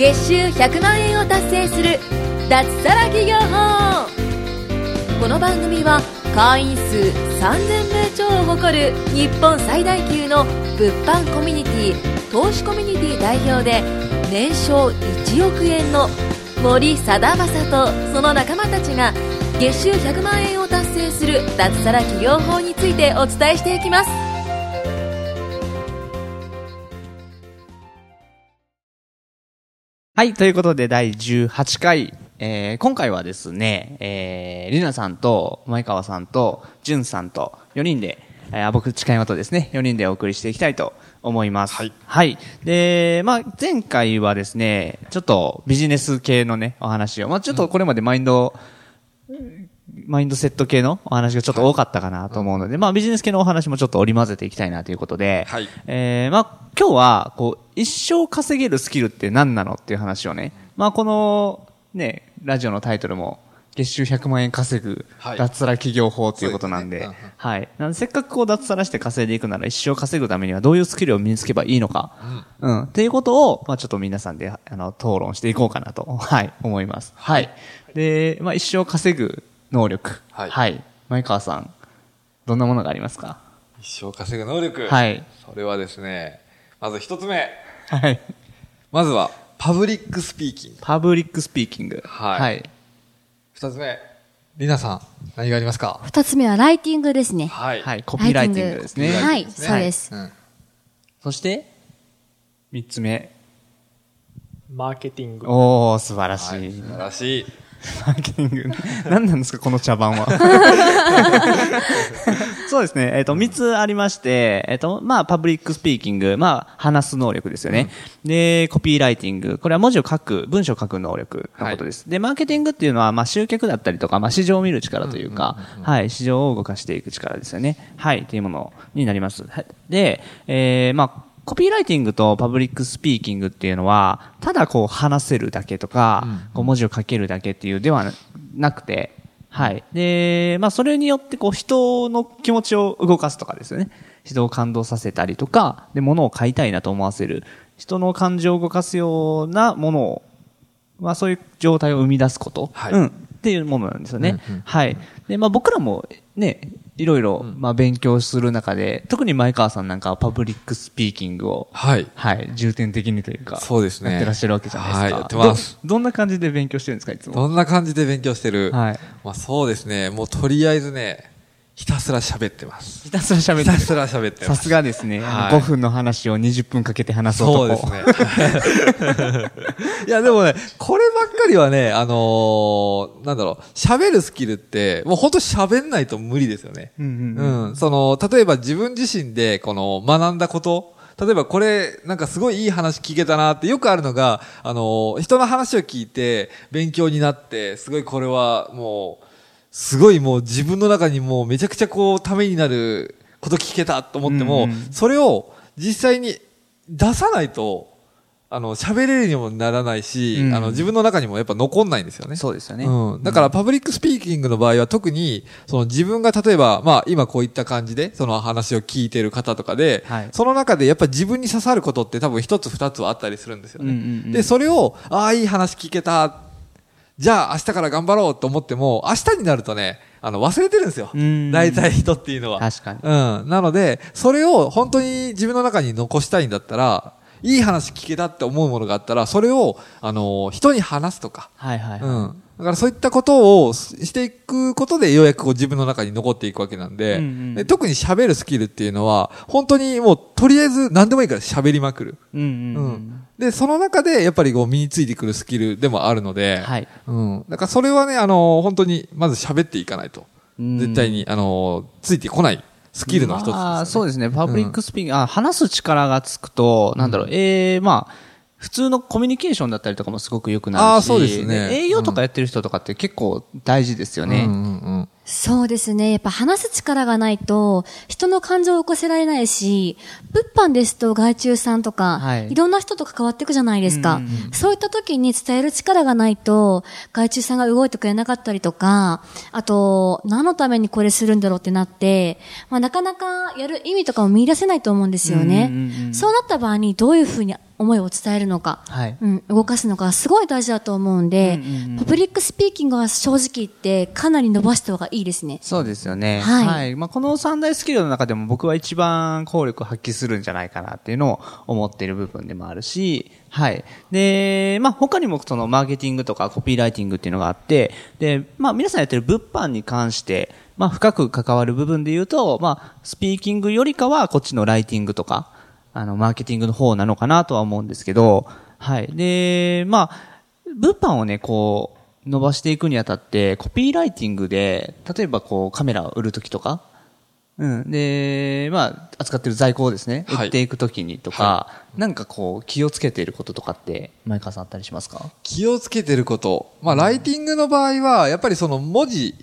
月収100万円を達成する脱サラ企業法。この番組は会員数3000名超を誇る日本最大級の物販コミュニティ投資コミュニティ代表で年商1億円の森貞正とその仲間たちが月収100万円を達成する脱サラ企業法についてお伝えしていきます。はい、ということで第18回、えー、今回はですね、えー、りなさんと、前川さんと、じゅんさんと、4人で、えー、僕、近山とですね、4人でお送りしていきたいと思います。はい。はい。で、まあ、前回はですね、ちょっとビジネス系のね、お話を、まあ、ちょっとこれまでマインド、マインドセット系のお話がちょっと多かったかなと思うので、まあビジネス系のお話もちょっと織り交ぜていきたいなということで、はい。えー、まあ今日は、こう、一生稼げるスキルって何なのっていう話をね、まあこの、ね、ラジオのタイトルも、月収100万円稼ぐはい。脱サラ企業法ということなんで、そうですね。はい。なんでせっかくこう脱サラして稼いでいくなら一生稼ぐためにはどういうスキルを身につけばいいのか、うん、っていうことを、まあちょっと皆さんで、あの、討論していこうかなと、はい、思います。はい。で、まあ一生稼ぐ能力。はいはい。前川さん、どんなものがありますか？一生稼ぐ能力。はい。それはですね、まず一つ目。はい。まずは、パブリックスピーキング。パブリックスピーキング。はいはい。二つ目。りなさん、何がありますか？二つ目はライティングですね。はい。はい。コピーライティングですね。はい、そうです。うん。そして、三つ目。マーケティング。おー、素晴らし。はいい。素晴らしい。マーケティング。何なんですか、この茶番は。そうですね。えっ、と、三つありまして、えっ、と、まあ、パブリックスピーキング、まあ、話す能力ですよね。で、コピーライティング。これは文字を書く、文章を書く能力のことです。で、マーケティングっていうのは、まあ、集客だったりとか、まあ、市場を見る力というか、はい、市場を動かしていく力ですよね。はい、っていうものになります。はいで、えー、まあ、コピーライティングとパブリックスピーキングっていうのは、ただこう話せるだけとか、こう文字を書けるだけっていうではなくて、はい。で、まあそれによってこう人の気持ちを動かすとかですよね。人を感動させたりとか、で、物を買いたいなと思わせる。人の感情を動かすようなものを、まあそういう状態を生み出すこと。はいうん。っていうものなんですよね。はい。で、まあ僕らもね、いろいろ、まあ勉強する中で、特に前川さんなんかはパブリックスピーキングを、はい。はい、重点的にというか、そうですねやってらっしゃるわけじゃないですか。はいやってますど。どんな感じで勉強してるんですか、いつも？どんな感じで勉強してる？はい。まあそうですね。もうとりあえずね、ひたすら喋ってます。ひたすら喋ってる。ひたすら喋ってます。さすがですね。はい5分の話を20分かけて話そうと。そうですね。いや、でもね、こればっかりはね、あのーなんだろう、喋るスキルって、もう本当喋んないと無理ですよね。うんうんうん。その、例えば自分自身で、この、学んだこと、例えばこれ、なんかすごいいい話聞けたなってよくあるのが、あのー人の話を聞いて、勉強になって、すごいこれはもう、すごいもう自分の中にもうめちゃくちゃこう、ためになること聞けたと思っても、うんうんそれを実際に出さないと、あの、喋れるにもならないし、うんあの、自分の中にもやっぱ残んないんですよね。そうですよね。うん。だから、パブリックスピーキングの場合は特に、その自分が例えば、まあ、今こういった感じで、その話を聞いてる方とかで、はいその中でやっぱ自分に刺さることって多分一つ二つはあったりするんですよね。うんうんうんで、それを、ああ、いい話聞けた。じゃあ、明日から頑張ろうと思っても、明日になるとね、あの、忘れてるんですようん。大体人っていうのは。確かにうん。なので、それを本当に自分の中に残したいんだったら、いい話聞けたって思うものがあったら、それを、あの、人に話すとか、はいはい、はいうん。だからそういったことをししていくことで、ようやくこう自分の中に残っていくわけなんで、うんうんで特に喋るスキルっていうのは、本当にもう、とりあえず何でもいいから喋りまくる。うんうんううんん。で、その中で、やっぱりこう、身についてくるスキルでもあるので、はい。うん。だからそれはね、あの、本当に、まず喋っていかないと、うん絶対に、あの、ついてこないスキルの一つです、ね。まあ、そうですね。パブリックスピーキング、あ、話す力がつくと、なんだろう、ええまあ、普通のコミュニケーションだったりとかもすごく良くなるし、あーそうですね営業とかやってる人とかって結構大事ですよね。うんうんうん。そうですね。やっぱ話す力がないと、人の感情を起こせられないし、物販ですと外注さんとか、はいい、ろんな人と関わっていくじゃないですか。うんうんそういった時に伝える力がないと、外注さんが動いてくれなかったりとか、あと、何のためにこれするんだろうってなって、まあ、なかなかやる意味とかも見出せないと思うんですよね。うんうんうんそうなった場合にどういうふうに思いを伝えるのか、はいうん、動かすのか、すごい大事だと思うんで、うんうんうんパブリックスピーキングは正直言って、かなり伸ばした方がいいですね。そうですよね。はいまあ、この三大スキルの中でも僕は一番効力を発揮するんじゃないかなっていうのを思っている部分でもあるし、はい。で、まあ、他にもそのマーケティングとかコピーライティングっていうのがあって、で、まあ、皆さんやってる物販に関して、まあ、深く関わる部分で言うと、まあ、スピーキングよりかはこっちのライティングとか、あの、マーケティングの方なのかなとは思うんですけど、はい。で、まあ、物販をね、こう、伸ばしていくにあたって、コピーライティングで、例えばこう、カメラを売るときとか、うん。で、まあ、扱ってる在庫をですね、はい売っていくときにとか、なんかこう、気をつけていることとかって、前川さんあったりしますか？気をつけてること。まあ、ライティングの場合は、やっぱりその文字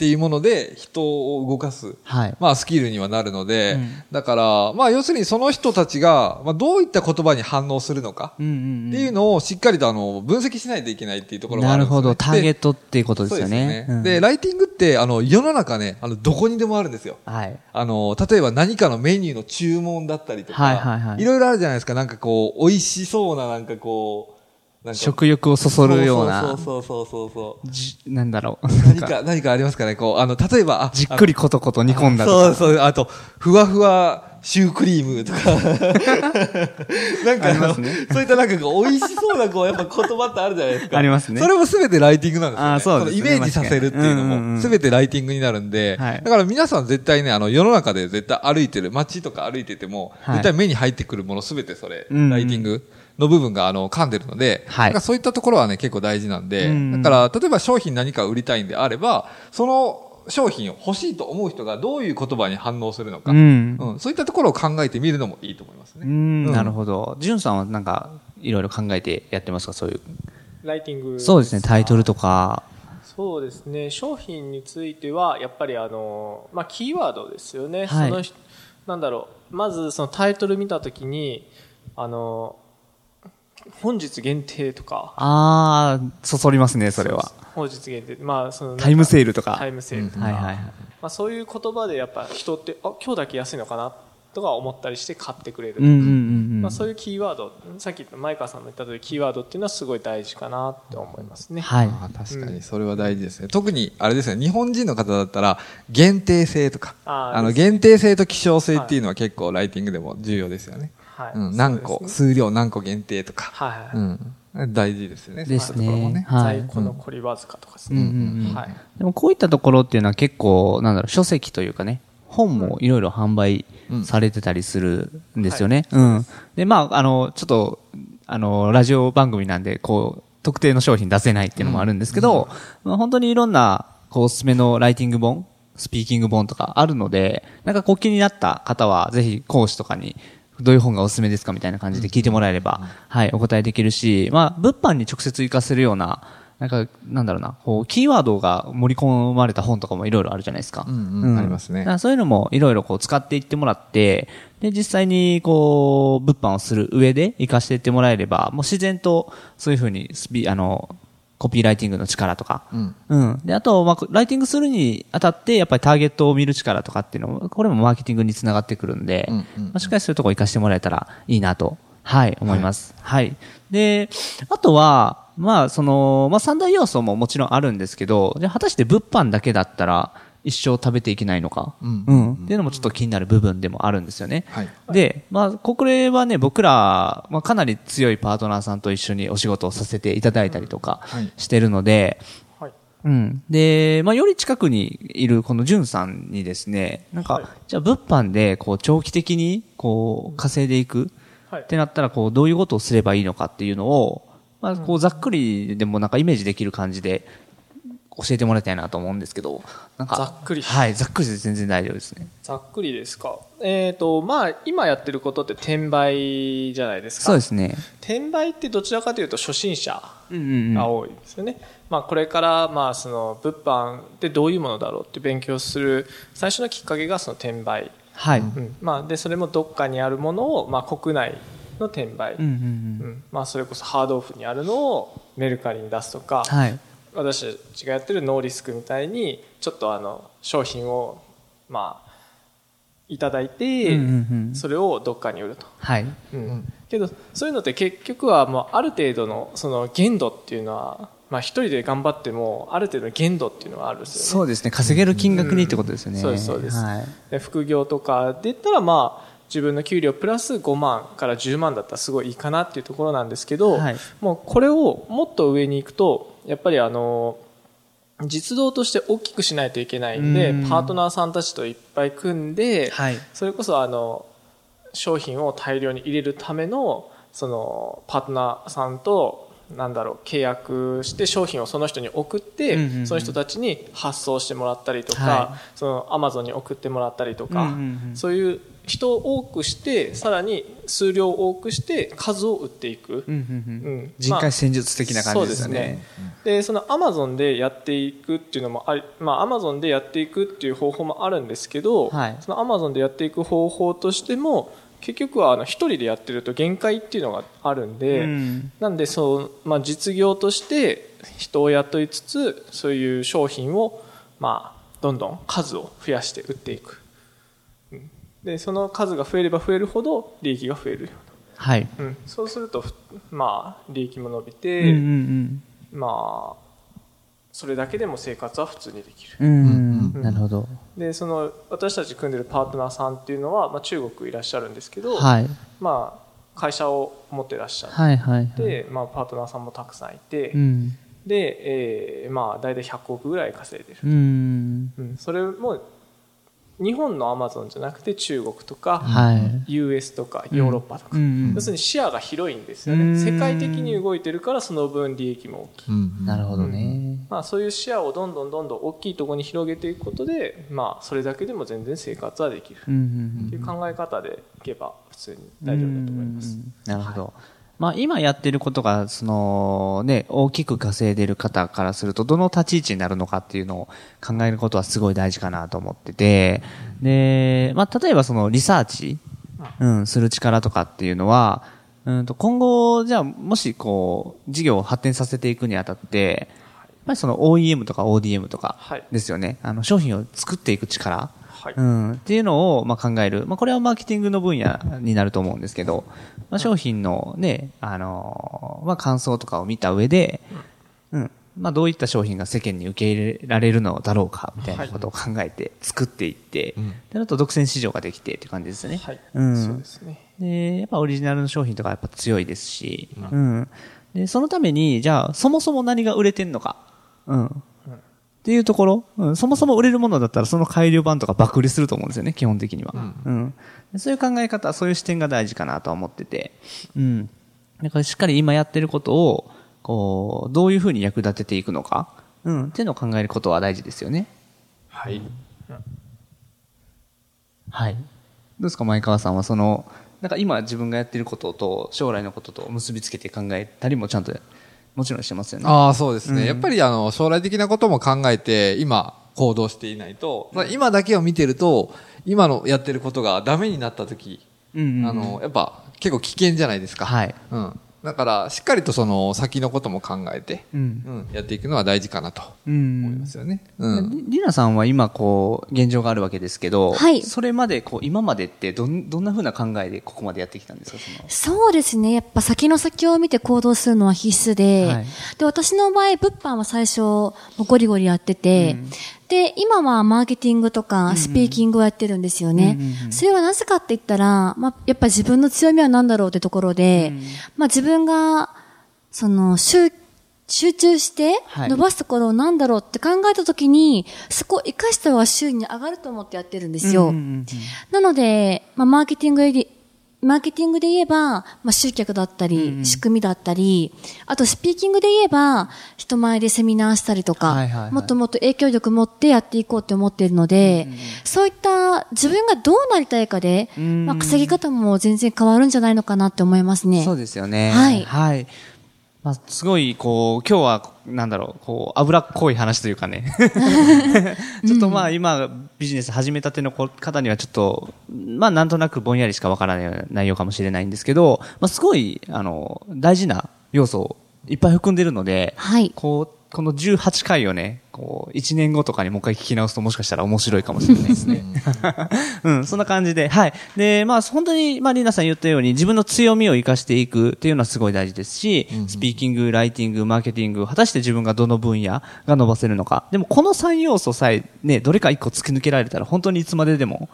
っていうもので人を動かす。はい。まあ、スキルにはなるので、うんだから、まあ、要するにその人たちが、まあ、どういった言葉に反応するのか、っていうのをしっかりとあの、分析しないといけないっていうところがあるんですよ、ね。なるほど。ターゲッでトっていうことですよね。ですうんで、ライティングって、あの、世の中ね、あの、どこにでもあるんですよ。はい。あの、例えば何かのメニューの注文だったりとか、はいはいはいろいろあるじゃないですか。なんかこう、美味しそうな、なんかこう、食欲をそそるような、そうそうそうそうそう。じなんだろう。何か、何かありますかね？こう、あの、例えば、あじっくりコトコト煮込んだとか。そうそう、あと、ふわふわシュークリームとか。なんかああの、りますねそういったなんかこう、美味しそうなこう、やっぱ言葉ってあるじゃないですか。ありますねそれもすべてライティングなんですよ、ね。あそうですねのイメージさせるっていうのも、すべてライティングになるんで、はいだから皆さん絶対ね、あの、世の中で絶対歩いてる、街とか歩いてても、はい絶対目に入ってくるものすべてそれ、うんうんライティング。の部分が、あの、噛んでるので、はい。だからそういったところはね、結構大事なんで、だから、例えば商品何か売りたいんであれば、その商品を欲しいと思う人がどういう言葉に反応するのか、うん。うん、そういったところを考えてみるのもいいと思いますね。うん、うん。なるほど。じゅんさんはなんか、いろいろ考えてやってますかそういう。ライティング。そうですね、タイトルとか。そうですね。商品についてはやっぱりあの、まあ、キーワードですよね、はい。その人なんだろう。まずそのタイトル見たときにあの本日限定とかあー、そそりますね、それは。本日限定まあそのタイムセールとか。タイムセールとか、はいはいはい。まあ、そういう言葉でやっぱ人ってあ今日だけ安いのかなとか思ったりして買ってくれる、うんうんうんうん。まあ、そういうキーワードさっき言った前川さんも言った通りキーワードっていうのはすごい大事かなって思いますね。はい。あ確かにそれは大事ですね。特に、あれですね、日本人の方だったら、限定性とか、あの、限定性と希少性っていうのは結構ライティングでも重要ですよね。はいうん、何個、ね数量何個限定とか。はいはい、うん。大事ですよね。ですね。はい在。庫の残りわずかとかですね。うんうんうんはい。でもこういったところっていうのは結構、なんだろう、書籍というかね、本もいろいろ販売されてたりするんですよね。うん。で、まあ、あの、ちょっと、あの、ラジオ番組なんで、こう、特定の商品出せないっていうのもあるんですけど、まあ、本当にいろんな、こう、おすすめのライティング本、スピーキング本とかあるので、なんかこう気になった方は、ぜひ講師とかに、どういう本がおすすめですかみたいな感じで聞いてもらえれば、はい、お答えできるし、まあ、物販に直接活かせるような、なんか、なんだろうな、こう、キーワードが盛り込まれた本とかもいろいろあるじゃないですか。うんうんありますね。そういうのもいろいろこう使っていってもらって、で、実際にこう、物販をする上で活かしていってもらえれば、もう自然とそういうふうにスピ、あの、コピーライティングの力とか、うんうん。で、あと、まあ、ライティングするにあたって、やっぱりターゲットを見る力とかっていうのも、これもマーケティングにつながってくるんで、うんうんまあ、しっかりそういうところ活かしてもらえたらいいなと、はい、思います。はい。で、あとは、まあ、その、まあ、三大要素ももちろんあるんですけど、じゃあ果たして物販だけだったら、一生食べていけないのか、うんうん。っていうのもちょっと気になる部分でもあるんですよね。はいで、まあ、これはね、僕ら、まあ、かなり強いパートナーさんと一緒にお仕事をさせていただいたりとかはいしてるので、はい。うん。で、まあ、より近くにいるこのジュンさんにですね、なんか、はいじゃあ物販で、こう、長期的に、こう、稼いでいくはいってなったら、こう、どういうことをすればいいのかっていうのを、まあ、こう、ざっくりでもなんかイメージできる感じで、教えてもらいたいなと思うんですけど、なんか、ざっくりはい、ざっくりで全然大丈夫ですね。ざっくりですか？えっ、と、まあ、今やってることって転売じゃないですか。そうですね。転売ってどちらかというと初心者うんうんうん。が多いですよね。まあ、これから、まあ、その、物販ってどういうものだろうって勉強する最初のきっかけがその転売。はい。うん。まあ、で、それもどっかにあるものを、まあ、国内の転売。うんうんうん。うんまあ、それこそハードオフにあるのをメルカリに出すとか、はい。私たちがやってるノーリスクみたいにちょっとあの商品をまあいただいて、うんうんうんそれをどっかに売ると。はい。うんけどそういうのって結局はもうある程度のその限度っていうのは、まあ、一人で頑張ってもある程度の限度っていうのはあるんですよね。そうですね。稼げる金額にってことですよね。そうですそうですはい。で副業とかで言ったらまあ自分の給料プラス5万から10万だったらすごいいいかなっていうところなんですけど、はいもうこれをもっと上に行くとやっぱりあの実動として大きくしないといけないんでうん。パートナーさんたちといっぱい組んで、はい。それこそあの商品を大量に入れるためのそのパートナーさんとなんだろう契約して商品をその人に送って、うんうんうん。その人たちに発送してもらったりとか、はそのアマゾンに送ってもらったりとか、うんうんうん。そういう人を多くしてさらに数量を多くして数を売っていく、うんうんうん。うん。人海戦術的な感じですよね。でそのアマゾンでやっていくっていうのもあり、まあ、アマゾンでやっていくっていう方法もあるんですけど、はい。そのアマゾンでやっていく方法としても結局はあの一人でやってると限界っていうのがあるんで、うん。なんでそう、まあ、実業として人を雇いつつそういう商品を、まあ、どんどん数を増やして売っていく、うんでその数が増えれば増えるほど利益が増えるよはい。うな、うん、そうするとふまあ利益も伸びうんて、うん。まあそれだけでも生活は普通にできる。なるほど。でその私たち組んでるパートナーさんっていうのは、まあ、中国いらっしゃるんですけど、はい。まあ、会社を持ってらっしゃって、はいはいはい。でまあ、パートナーさんもたくさんいて、うん。で、えーまあ、大体100億ぐらい稼いでる、うん。うん、それも日本のアマゾンじゃなくて中国とか、はい。US とかヨーロッパとか、うんうん要するに視野が広いんですようんね世界的に動いてるからその分利益も大きい、うんなるほどね。まあ、そういう視野をどんどんどんどん大きいところに広げていくことで、まあ、それだけでも全然生活はできる。っていう考え方でいけば普通に大丈夫だと思います。うんなるほど。まあ今やってることが、そのね、大きく稼いでる方からすると、どの立ち位置になるのかっていうのを考えることはすごい大事かなと思ってて、で、まあ例えばそのリサーチ、うん、する力とかっていうのは、うんと今後、じゃあもしこう、事業を発展させていくにあたって、ぱりその OEM とか ODM とかはいですよね。あの商品を作っていく力。はいうん、っていうのを、まあ、考える。まあ、これはマーケティングの分野になると思うんですけど、まあ、商品のね、あのーまあ、感想とかを見た上で、うん、まあ、どういった商品が世間に受け入れられるのだろうか、みたいなことを考えて作っていって、うんで、あと独占市場ができてっていう感じですね。はい、うん。そうですね。で、やっぱオリジナルの商品とかやっぱ強いですし、うん。で、そのために、じゃあ、そもそも何が売れてんのか。うん。っていうところ、うん、そもそも売れるものだったらその改良版とか爆売れすると思うんですよね、基本的には。うん。でそういう考え方、そういう視点が大事かなとは思ってて、うん。だからしっかり今やってることを、こう、どういうふうに役立てていくのか、うん、っていうのを考えることは大事ですよね。はい。はい。どうですか、前川さんは、その、なんか今自分がやってることと将来のことと結びつけて考えたりもちゃんと、もちろんしてますよね。ああ、そうですね。うんやっぱりあの、将来的なことも考えて、今、行動していないと、まあ今だけを見てると、今のやってることがダメになった時、うんうんうんあの、やっぱ結構危険じゃないですか。はい。うん。だから、しっかりとその先のことも考えて、うん。うん、やっていくのは大事かなとう思いんますよね。うん。りりなさんは今こう、現状があるわけですけど、はい。それまでこう、今までってどん、どんな風な考えでここまでやってきたんですか？そのそうですね。やっぱ先の先を見て行動するのは必須で、はい。で、私の場合、物販は最初、もうゴリゴリやってて、で、今はマーケティングとか、スピーキングをやってるんですよね。うんうんうん。それはなぜかって言ったら、まあ、やっぱ自分の強みは何だろうってところで、まあ自分が、その、集、集中してはい。伸ばすところを何だろうって考えたときに、そこを活かした方が収入に上がると思ってやってるんですよ。うんうんうんなので、まあ、マーケティングで、マーケティングで言えば、まあ、集客だったり、仕組みだったり、あとスピーキングで言えば、人前でセミナーしたりとか、もっともっと影響力持ってやっていこうって思っているので、そういった自分がどうなりたいかで、んまあ、稼ぎ方も全然変わるんじゃないのかなって思いますね。そうですよね。はいはい。まあ、すごい、こう、今日は、なんだろう、こう、脂っこい話というかね。ちょっとまあ、今、ビジネス始めたての方にはちょっと、まあ、なんとなくぼんやりしかわからない内容かもしれないんですけど、まあ、すごい、あの、大事な要素をいっぱい含んでるので、はい。こう、この18回をね、こう、1年後とかにもう一回聞き直すともしかしたら面白いかもしれないですね。うん、そんな感じで、はい。で、まあ、本当に、まあ、リーナさん言ったように、自分の強みを活かしていくっていうのはすごい大事ですし、スピーキング、ライティング、マーケティング、果たして自分がどの分野が伸ばせるのか。でも、この3要素さえ、ね、どれか1個突き抜けられたら、本当にいつまででも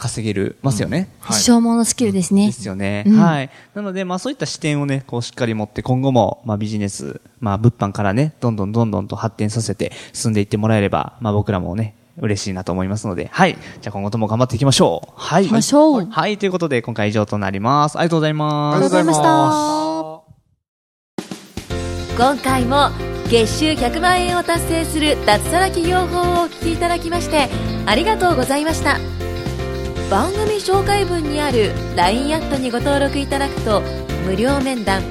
稼げる、ますよね。はい一生ものスキルですねで。すよね。うんはい。なので、まあそういった視点をね、こうしっかり持って今後も、まあビジネス、まあ物販からね、どんどんどんどんと発展させて進んでいってもらえれば、まあ僕らもね、嬉しいなと思いますので、はい。じゃあ今後とも頑張っていきましょう。はい。ましょう。はい。ということで、今回以上となります。ありがとうございます。ありがとうございまありがとす。今回も月収100万円を達成する脱サラ企業法をお聞きいただきましてありがとうございました番組紹介文にある LINE アットにご登録いただくと無料面談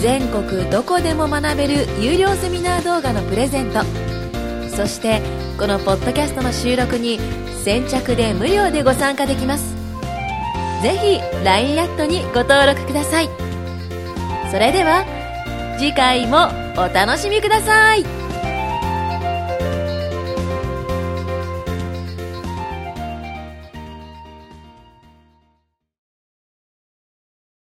全国どこでも学べる有料セミナー動画のプレゼントそしてこのポッドキャストの収録に先着で無料でご参加できます。ぜひ LINE アットにご登録ください。それでは次回もお楽しみください。